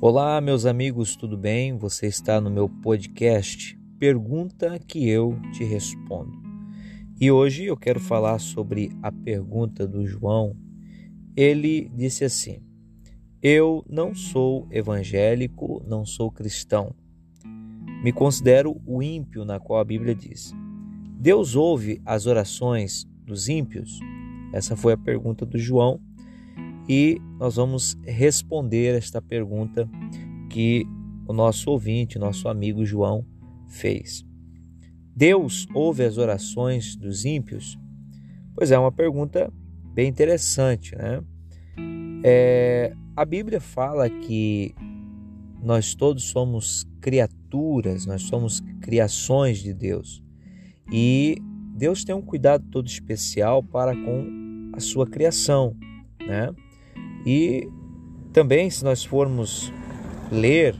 Olá, meus amigos, tudo bem? Você está no meu podcast Pergunta que eu te respondo. E hoje eu quero falar sobre a pergunta do João. Ele disse assim: Eu não sou evangélico, não sou cristão. Me considero o ímpio, na qual a Bíblia diz: Deus ouve as orações dos ímpios? Essa foi a pergunta do João e nós vamos responder esta pergunta que o nosso ouvinte, nosso amigo João, fez. Deus ouve as orações dos ímpios? Pois é, uma pergunta bem interessante, né? É, a Bíblia fala que nós todos somos criaturas, nós somos criações de Deus. E Deus tem um cuidado todo especial para com a sua criação, né? E também, se nós formos ler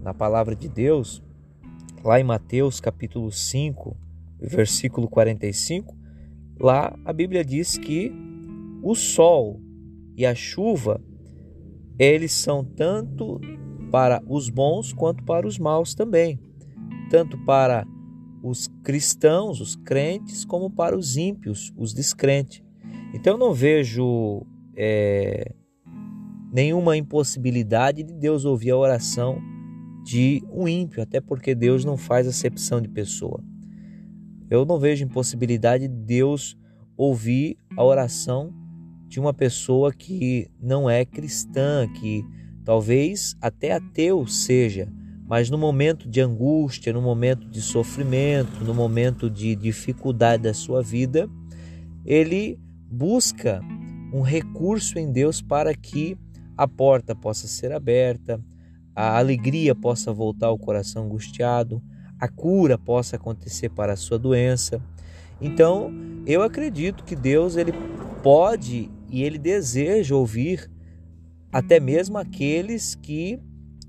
na palavra de Deus, lá em Mateus capítulo 5, versículo 45, lá a Bíblia diz que o sol e a chuva, eles são tanto para os bons quanto para os maus também, tanto para os cristãos, os crentes, como para os ímpios, os descrentes. Então não vejo é, nenhuma impossibilidade de Deus ouvir a oração de um ímpio, até porque Deus não faz acepção de pessoa. Eu não vejo impossibilidade de Deus ouvir a oração de uma pessoa que não é cristã, que talvez até ateu seja, mas no momento de angústia, no momento de sofrimento, no momento de dificuldade da sua vida, ele busca um recurso em Deus para que a porta possa ser aberta, a alegria possa voltar ao coração angustiado, a cura possa acontecer para a sua doença. Então, eu acredito que Deus ele pode e ele deseja ouvir até mesmo aqueles que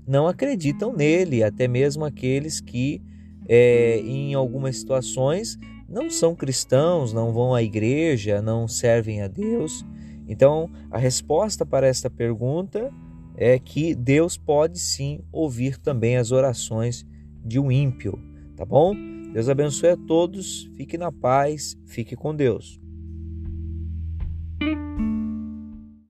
não acreditam nele, até mesmo aqueles que é, em algumas situações não são cristãos, não vão à igreja, não servem a Deus. Então, a resposta para esta pergunta é que Deus pode sim ouvir também as orações de um ímpio, tá bom? Deus abençoe a todos, fique na paz, fique com Deus.